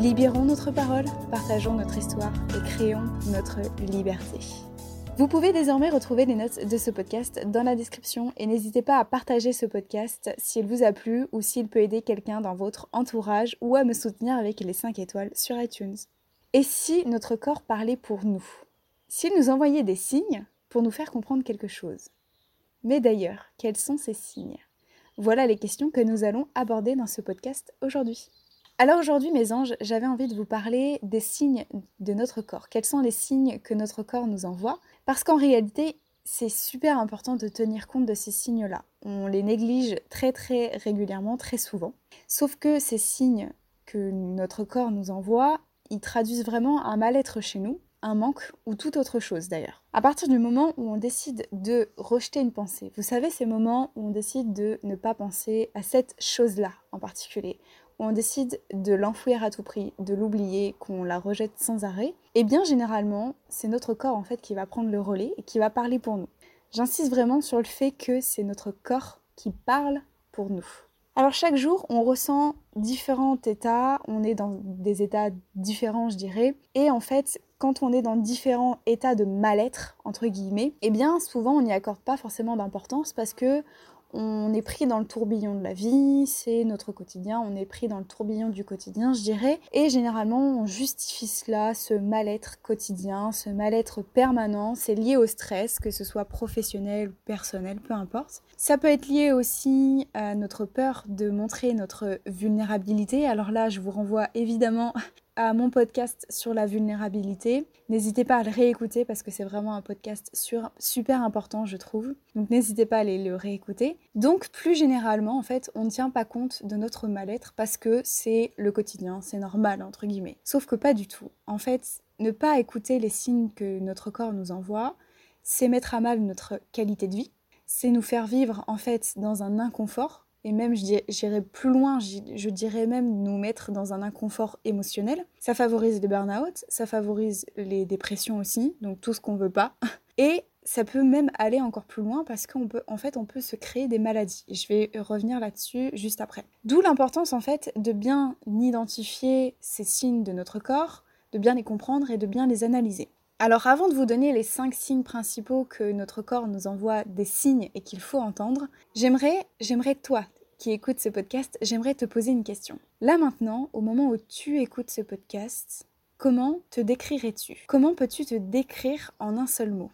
Libérons notre parole, partageons notre histoire et créons notre liberté. Vous pouvez désormais retrouver les notes de ce podcast dans la description et n'hésitez pas à partager ce podcast s'il vous a plu ou s'il peut aider quelqu'un dans votre entourage ou à me soutenir avec les 5 étoiles sur iTunes. Et si notre corps parlait pour nous? S'il nous envoyait des signes pour nous faire comprendre quelque chose? Mais d'ailleurs, quels sont ces signes? Voilà les questions que nous allons aborder dans ce podcast aujourd'hui. Alors aujourd'hui, mes anges, j'avais envie de vous parler des signes de notre corps. Quels sont les signes que notre corps nous envoie? Parce qu'en réalité, c'est super important de tenir compte de ces signes-là. On les néglige très très régulièrement, très souvent. Sauf que ces signes que notre corps nous envoie, ils traduisent vraiment un mal-être chez nous, un manque ou toute autre chose d'ailleurs. À partir du moment où on décide de rejeter une pensée, vous savez ces moments où on décide de ne pas penser à cette chose-là en particulier, on décide de l'enfouir à tout prix, de l'oublier, qu'on la rejette sans arrêt, eh bien généralement, c'est notre corps en fait qui va prendre le relais et qui va parler pour nous. J'insiste vraiment sur le fait que c'est notre corps qui parle pour nous. Alors chaque jour, on ressent différents états, on est dans des états différents, je dirais, et en fait, quand on est dans différents états de mal-être entre guillemets, eh bien souvent on n'y accorde pas forcément d'importance parce que on est pris dans le tourbillon de la vie, c'est notre quotidien, on est pris dans le tourbillon du quotidien, je dirais. Et généralement, on justifie cela, ce mal-être quotidien, ce mal-être permanent. C'est lié au stress, que ce soit professionnel ou personnel, peu importe. Ça peut être lié aussi à notre peur de montrer notre vulnérabilité. Alors là, je vous renvoie évidemment à mon podcast sur la vulnérabilité. N'hésitez pas à le réécouter parce que c'est vraiment un podcast sur, super important, je trouve. Donc n'hésitez pas à aller le réécouter. Donc plus généralement, en fait, on ne tient pas compte de notre mal-être parce que c'est le quotidien, c'est normal, entre guillemets. Sauf que pas du tout. En fait, ne pas écouter les signes que notre corps nous envoie, c'est mettre à mal notre qualité de vie, c'est nous faire vivre en fait dans un inconfort et même j'irais plus loin, je dirais même nous mettre dans un inconfort émotionnel. Ça favorise les burn-out, ça favorise les dépressions aussi, donc tout ce qu'on veut pas. Et ça peut même aller encore plus loin parce qu'en peut, en fait, on peut se créer des maladies. Je vais revenir là-dessus juste après. D'où l'importance, en fait, de bien identifier ces signes de notre corps, de bien les comprendre et de bien les analyser. Alors avant de vous donner les cinq signes principaux que notre corps nous envoie des signes et qu'il faut entendre, j'aimerais, j'aimerais toi qui écoutes ce podcast, j'aimerais te poser une question. Là maintenant, au moment où tu écoutes ce podcast, comment te décrirais-tu? Comment peux-tu te décrire en un seul mot?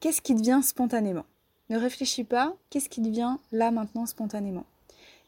Qu'est-ce qui te vient spontanément? Ne réfléchis pas, qu'est-ce qui te vient là maintenant spontanément?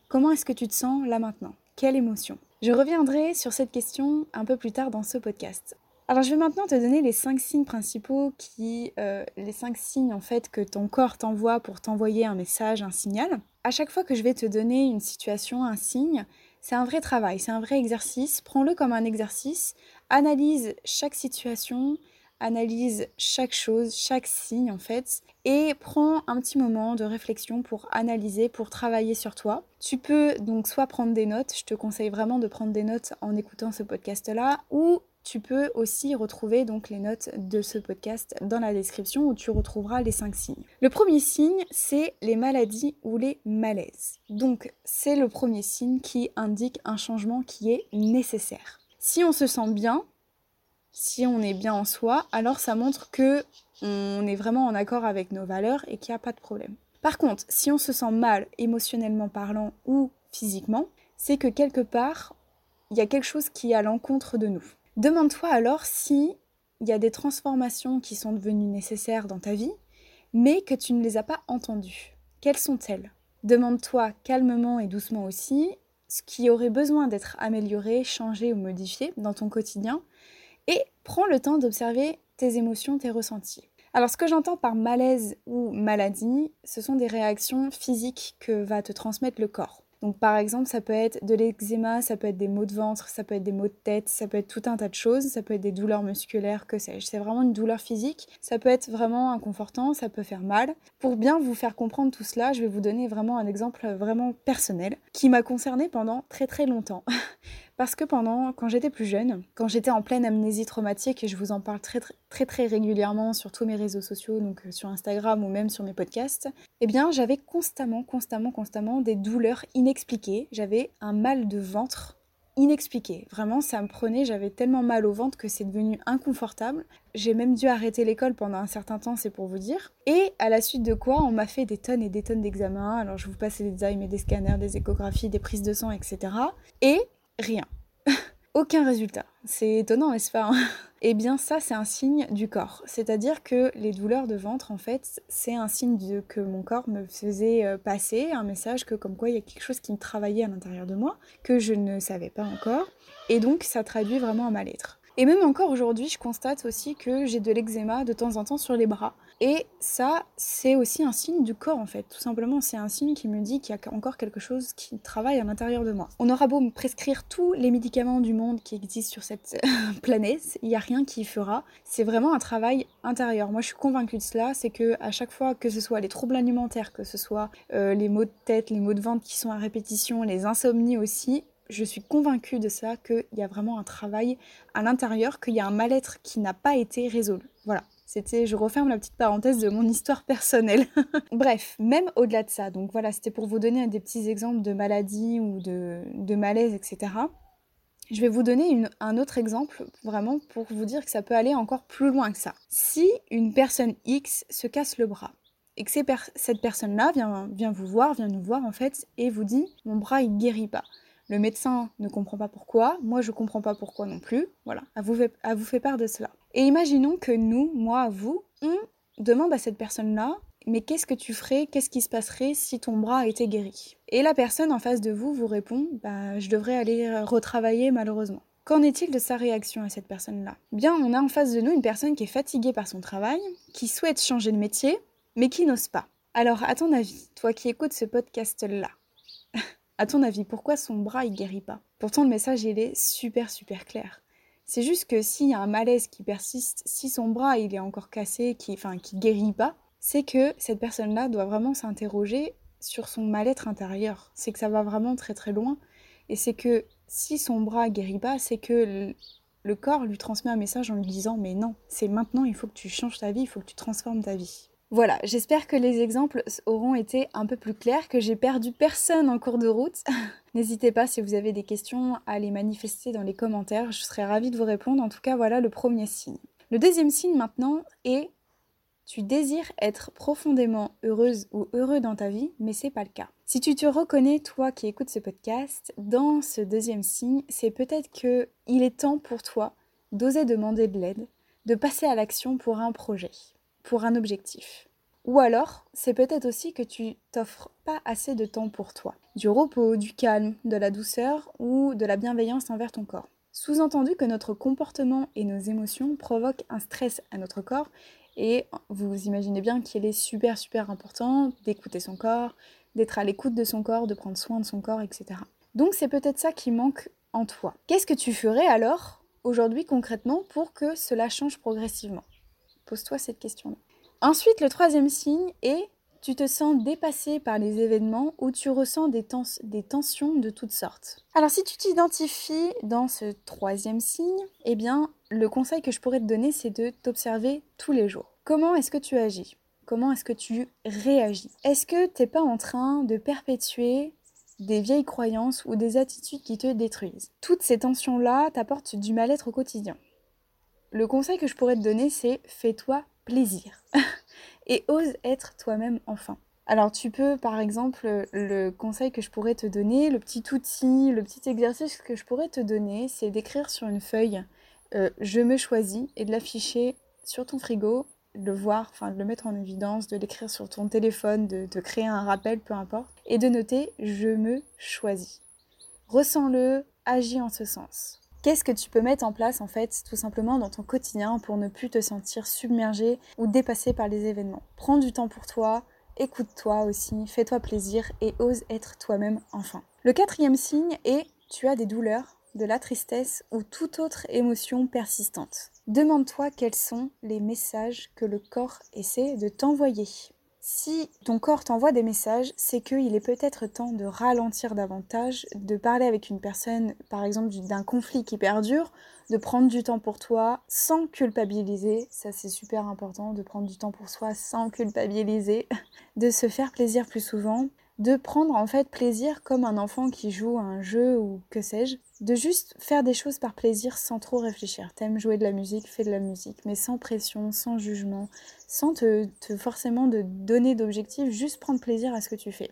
Comment est-ce que tu te sens là maintenant? Quelle émotion? Je reviendrai sur cette question un peu plus tard dans ce podcast. Alors je vais maintenant te donner les cinq signes principaux qui, euh, les cinq signes en fait que ton corps t'envoie pour t'envoyer un message, un signal. À chaque fois que je vais te donner une situation, un signe, c'est un vrai travail, c'est un vrai exercice. Prends-le comme un exercice, analyse chaque situation, analyse chaque chose, chaque signe en fait, et prends un petit moment de réflexion pour analyser, pour travailler sur toi. Tu peux donc soit prendre des notes, je te conseille vraiment de prendre des notes en écoutant ce podcast-là, ou tu peux aussi retrouver donc les notes de ce podcast dans la description où tu retrouveras les cinq signes. Le premier signe, c'est les maladies ou les malaises. Donc, c'est le premier signe qui indique un changement qui est nécessaire. Si on se sent bien, si on est bien en soi, alors ça montre que on est vraiment en accord avec nos valeurs et qu'il n'y a pas de problème. Par contre, si on se sent mal émotionnellement parlant ou physiquement, c'est que quelque part, il y a quelque chose qui est à l'encontre de nous. Demande-toi alors si il y a des transformations qui sont devenues nécessaires dans ta vie, mais que tu ne les as pas entendues. Quelles sont-elles? Demande-toi calmement et doucement aussi ce qui aurait besoin d'être amélioré, changé ou modifié dans ton quotidien et prends le temps d'observer tes émotions, tes ressentis. Alors ce que j'entends par malaise ou maladie, ce sont des réactions physiques que va te transmettre le corps. Donc par exemple, ça peut être de l'eczéma, ça peut être des maux de ventre, ça peut être des maux de tête, ça peut être tout un tas de choses, ça peut être des douleurs musculaires, que sais-je. C'est vraiment une douleur physique, ça peut être vraiment inconfortant, ça peut faire mal. Pour bien vous faire comprendre tout cela, je vais vous donner vraiment un exemple vraiment personnel qui m'a concerné pendant très très longtemps. Parce que pendant, quand j'étais plus jeune, quand j'étais en pleine amnésie traumatique, et je vous en parle très très très, régulièrement sur tous mes réseaux sociaux, donc euh, sur Instagram ou même sur mes podcasts, eh bien j'avais constamment, constamment, constamment des douleurs inexpliquées. J'avais un mal de ventre inexpliqué. Vraiment, ça me prenait, j'avais tellement mal au ventre que c'est devenu inconfortable. J'ai même dû arrêter l'école pendant un certain temps, c'est pour vous dire. Et à la suite de quoi, on m'a fait des tonnes et des tonnes d'examens. Alors je vous passe des détails, mais des scanners, des échographies, des prises de sang, etc. Et rien. Aucun résultat. C'est étonnant, n'est-ce pas hein? Eh bien, ça, c'est un signe du corps. C'est-à-dire que les douleurs de ventre, en fait, c'est un signe que mon corps me faisait euh, passer un message que, comme quoi, il y a quelque chose qui me travaillait à l'intérieur de moi, que je ne savais pas encore. Et donc, ça traduit vraiment un mal-être. Et même encore aujourd'hui, je constate aussi que j'ai de l'eczéma de temps en temps sur les bras. Et ça, c'est aussi un signe du corps en fait. Tout simplement, c'est un signe qui me dit qu'il y a encore quelque chose qui travaille à l'intérieur de moi. On aura beau me prescrire tous les médicaments du monde qui existent sur cette planète, il n'y a rien qui fera. C'est vraiment un travail intérieur. Moi, je suis convaincue de cela. C'est que à chaque fois, que ce soit les troubles alimentaires, que ce soit euh, les maux de tête, les maux de ventre qui sont à répétition, les insomnies aussi, je suis convaincue de ça, qu'il y a vraiment un travail à l'intérieur, qu'il y a un mal-être qui n'a pas été résolu. Voilà. C'était, je referme la petite parenthèse de mon histoire personnelle. Bref, même au-delà de ça, donc voilà, c'était pour vous donner des petits exemples de maladies ou de, de malaise, etc. Je vais vous donner un autre exemple, vraiment, pour vous dire que ça peut aller encore plus loin que ça. Si une personne X se casse le bras, et que cette personne-là vient, vous voir, vient nous voir en fait, et vous dit, mon bras il guérit pas le médecin ne comprend pas pourquoi, moi je comprends pas pourquoi non plus. Voilà, à vous, à vous fait part de cela. Et imaginons que nous, moi, vous, on demande à cette personne-là mais qu'est-ce que tu ferais, qu'est-ce qui se passerait si ton bras été guéri? Et la personne en face de vous vous répond bah, je devrais aller retravailler malheureusement. Qu'en est-il de sa réaction à cette personne-là? Bien, on a en face de nous une personne qui est fatiguée par son travail, qui souhaite changer de métier, mais qui n'ose pas. Alors, à ton avis, toi qui écoutes ce podcast-là, à ton avis, pourquoi son bras il guérit pas? Pourtant le message il est super super clair. C'est juste que s'il y a un malaise qui persiste, si son bras il est encore cassé, qui enfin qui guérit pas, c'est que cette personne-là doit vraiment s'interroger sur son mal-être intérieur. C'est que ça va vraiment très très loin et c'est que si son bras guérit pas, c'est que le corps lui transmet un message en lui disant mais non, c'est maintenant, il faut que tu changes ta vie, il faut que tu transformes ta vie. Voilà, j'espère que les exemples auront été un peu plus clairs, que j'ai perdu personne en cours de route. N'hésitez pas si vous avez des questions à les manifester dans les commentaires, je serai ravie de vous répondre. En tout cas, voilà le premier signe. Le deuxième signe maintenant est tu désires être profondément heureuse ou heureux dans ta vie, mais c'est pas le cas. Si tu te reconnais, toi qui écoutes ce podcast, dans ce deuxième signe, c'est peut-être que il est temps pour toi d'oser demander de l'aide, de passer à l'action pour un projet pour un objectif. Ou alors, c'est peut-être aussi que tu t'offres pas assez de temps pour toi. Du repos, du calme, de la douceur ou de la bienveillance envers ton corps. Sous-entendu que notre comportement et nos émotions provoquent un stress à notre corps et vous imaginez bien qu'il est super super important d'écouter son corps, d'être à l'écoute de son corps, de prendre soin de son corps, etc. Donc c'est peut-être ça qui manque en toi. Qu'est-ce que tu ferais alors aujourd'hui concrètement pour que cela change progressivement? Pose-toi cette question-là. Ensuite, le troisième signe est tu te sens dépassé par les événements ou tu ressens des, tensions de toutes sortes. Alors si tu t'identifies dans ce troisième signe, eh bien le conseil que je pourrais te donner c'est de t'observer tous les jours. Comment est-ce que tu agis? Comment est-ce que tu réagis? Est-ce que tu n'es pas en train de perpétuer des vieilles croyances ou des attitudes qui te détruisent? Toutes ces tensions-là t'apportent du mal-être au quotidien. Le conseil que je pourrais te donner, c'est fais-toi plaisir et ose être toi-même enfin. Alors tu peux par exemple le conseil que je pourrais te donner, le petit outil, le petit exercice que je pourrais te donner, c'est d'écrire sur une feuille euh, je me choisis et de l'afficher sur ton frigo, de le voir, enfin de le mettre en évidence, de l'écrire sur ton téléphone, de, de créer un rappel, peu importe, et de noter je me choisis. Ressens-le, agis en ce sens. Qu'est-ce que tu peux mettre en place en fait tout simplement dans ton quotidien pour ne plus te sentir submergé ou dépassé par les événements? Prends du temps pour toi, écoute-toi aussi, fais-toi plaisir et ose être toi-même enfin. Le quatrième signe est tu as des douleurs, de la tristesse ou toute autre émotion persistante. Demande-toi quels sont les messages que le corps essaie de t'envoyer. Si ton corps t'envoie des messages, c'est qu'il est peut-être temps de ralentir davantage, de parler avec une personne, par exemple d'un conflit qui perdure, de prendre du temps pour toi sans culpabiliser. Ça, c'est super important de prendre du temps pour soi sans culpabiliser, de se faire plaisir plus souvent, de prendre en fait plaisir comme un enfant qui joue à un jeu ou que sais-je, de juste faire des choses par plaisir sans trop réfléchir. T'aimes jouer de la musique, fais de la musique, mais sans pression, sans jugement, sans te, forcément de donner d'objectifs, juste prendre plaisir à ce que tu fais,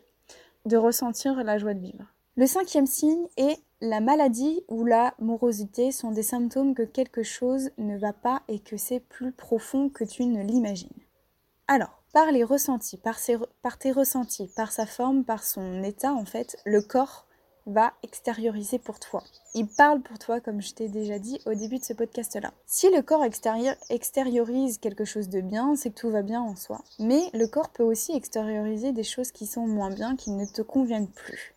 de ressentir la joie de vivre. Le cinquième signe est la maladie ou la morosité sont des symptômes que quelque chose ne va pas et que c'est plus profond que tu ne l'imagines. Alors, par les ressentis, par, tes ressentis, par sa forme, par son état, en fait, le corps va extérioriser pour toi. Il parle pour toi, comme je t'ai déjà dit au début de ce podcast-là. Si le corps extériorise quelque chose de bien, c'est que tout va bien en soi. Mais le corps peut aussi extérioriser des choses qui sont moins bien, qui ne te conviennent plus.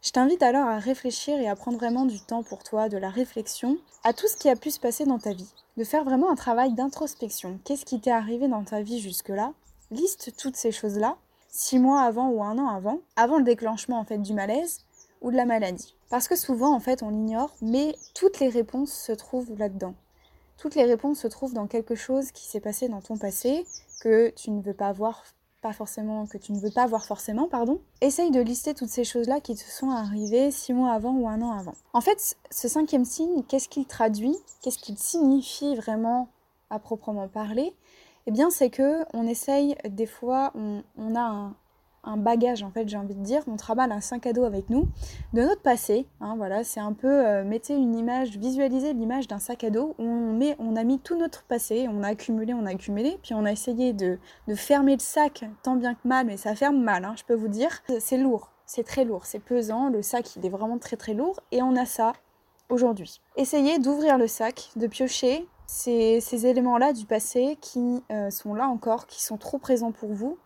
Je t'invite alors à réfléchir et à prendre vraiment du temps pour toi, de la réflexion, à tout ce qui a pu se passer dans ta vie. De faire vraiment un travail d'introspection. Qu'est-ce qui t'est arrivé dans ta vie jusque-là? Liste toutes ces choses-là, six mois avant ou un an avant, avant le déclenchement en fait du malaise ou de la maladie. Parce que souvent en fait on l'ignore, mais toutes les réponses se trouvent là-dedans. Toutes les réponses se trouvent dans quelque chose qui s'est passé dans ton passé que tu ne veux pas voir pas forcément que tu ne veux pas voir forcément, pardon. Essaye de lister toutes ces choses-là qui te sont arrivées six mois avant ou un an avant. En fait, ce cinquième signe, qu'est-ce qu'il traduit? Qu'est-ce qu'il signifie vraiment à proprement parler? Eh bien, c'est que on essaye des fois, on, a un, bagage en fait, j'ai envie de dire, on travaille un sac à dos avec nous de notre passé. Hein, voilà, c'est un peu euh, mettez une image, visualisez l'image d'un sac à dos où on met, on a mis tout notre passé, on a accumulé, on a accumulé, puis on a essayé de, fermer le sac tant bien que mal, mais ça ferme mal, hein, je peux vous dire. C'est lourd, c'est très lourd, c'est pesant, le sac il est vraiment très très lourd et on a ça aujourd'hui. Essayez d'ouvrir le sac, de piocher ces, éléments-là du passé qui euh, sont là encore, qui sont trop présents pour vous,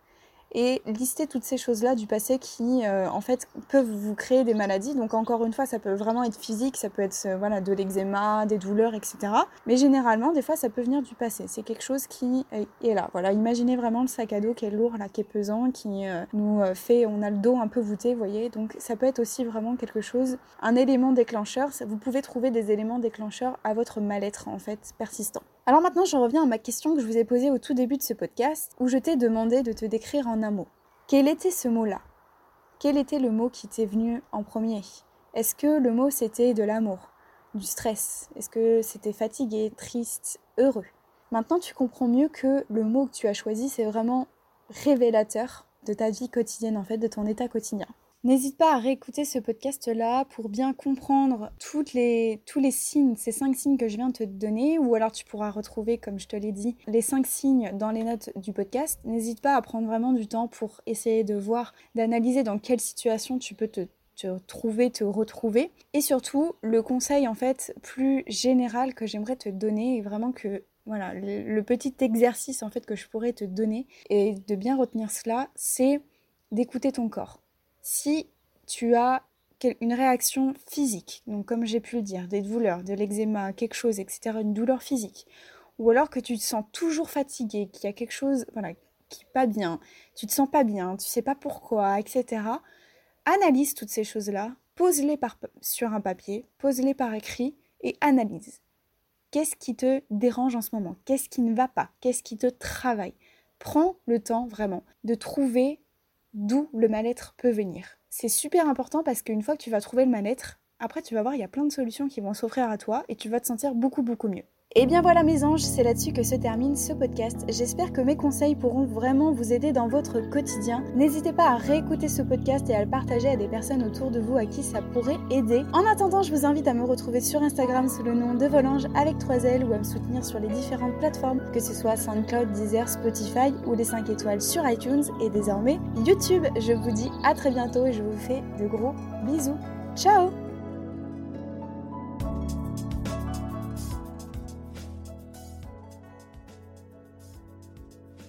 et lister toutes ces choses-là du passé qui, euh, en fait, peuvent vous créer des maladies. Donc, encore une fois, ça peut vraiment être physique, ça peut être euh, voilà, de l'eczéma, des douleurs, etc. Mais généralement, des fois, ça peut venir du passé. C'est quelque chose qui est là. Voilà, imaginez vraiment le sac à dos qui est lourd, là, qui est pesant, qui euh, nous fait, on a le dos un peu voûté, vous voyez. Donc, ça peut être aussi vraiment quelque chose, un élément déclencheur. Vous pouvez trouver des éléments déclencheurs à votre mal-être, en fait, persistant. Alors maintenant, je reviens à ma question que je vous ai posée au tout début de ce podcast, où je t'ai demandé de te décrire en un mot. Quel était ce mot-là? Quel était le mot qui t'est venu en premier? Est-ce que le mot c'était de l'amour, du stress? Est-ce que c'était fatigué, triste, heureux? Maintenant, tu comprends mieux que le mot que tu as choisi, c'est vraiment révélateur de ta vie quotidienne, en fait, de ton état quotidien. N'hésite pas à réécouter ce podcast-là pour bien comprendre toutes les, tous les signes, ces cinq signes que je viens de te donner, ou alors tu pourras retrouver, comme je te l'ai dit, les cinq signes dans les notes du podcast. N'hésite pas à prendre vraiment du temps pour essayer de voir, d'analyser dans quelle situation tu peux te te trouver, te retrouver. Et surtout, le conseil en fait plus général que j'aimerais te donner est vraiment que voilà, le, le, petit exercice en fait que je pourrais te donner et de bien retenir cela, c'est d'écouter ton corps si tu as une réaction physique, donc comme j'ai pu le dire, des douleurs, de l'eczéma, quelque chose, etc., une douleur physique, ou alors que tu te sens toujours fatigué, qu'il y a quelque chose voilà, qui n'est pas bien, tu te sens pas bien, tu sais pas pourquoi, etc., analyse toutes ces choses-là, pose-les sur un papier, pose-les par écrit et analyse. Qu'est-ce qui te dérange en ce moment? Qu'est-ce qui ne va pas? Qu'est-ce qui te travaille? Prends le temps vraiment de trouver d'où le mal-être peut venir. C'est super important parce qu'une fois que tu vas trouver le mal-être, après tu vas voir, il y a plein de solutions qui vont s'offrir à toi et tu vas te sentir beaucoup beaucoup mieux. Et bien voilà mes anges, c'est là-dessus que se termine ce podcast. J'espère que mes conseils pourront vraiment vous aider dans votre quotidien. N'hésitez pas à réécouter ce podcast et à le partager à des personnes autour de vous à qui ça pourrait aider. En attendant, je vous invite à me retrouver sur Instagram sous le nom de Volange avec 3 L ou à me soutenir sur les différentes plateformes, que ce soit SoundCloud, Deezer, Spotify ou les 5 étoiles sur iTunes et désormais YouTube. Je vous dis à très bientôt et je vous fais de gros bisous. Ciao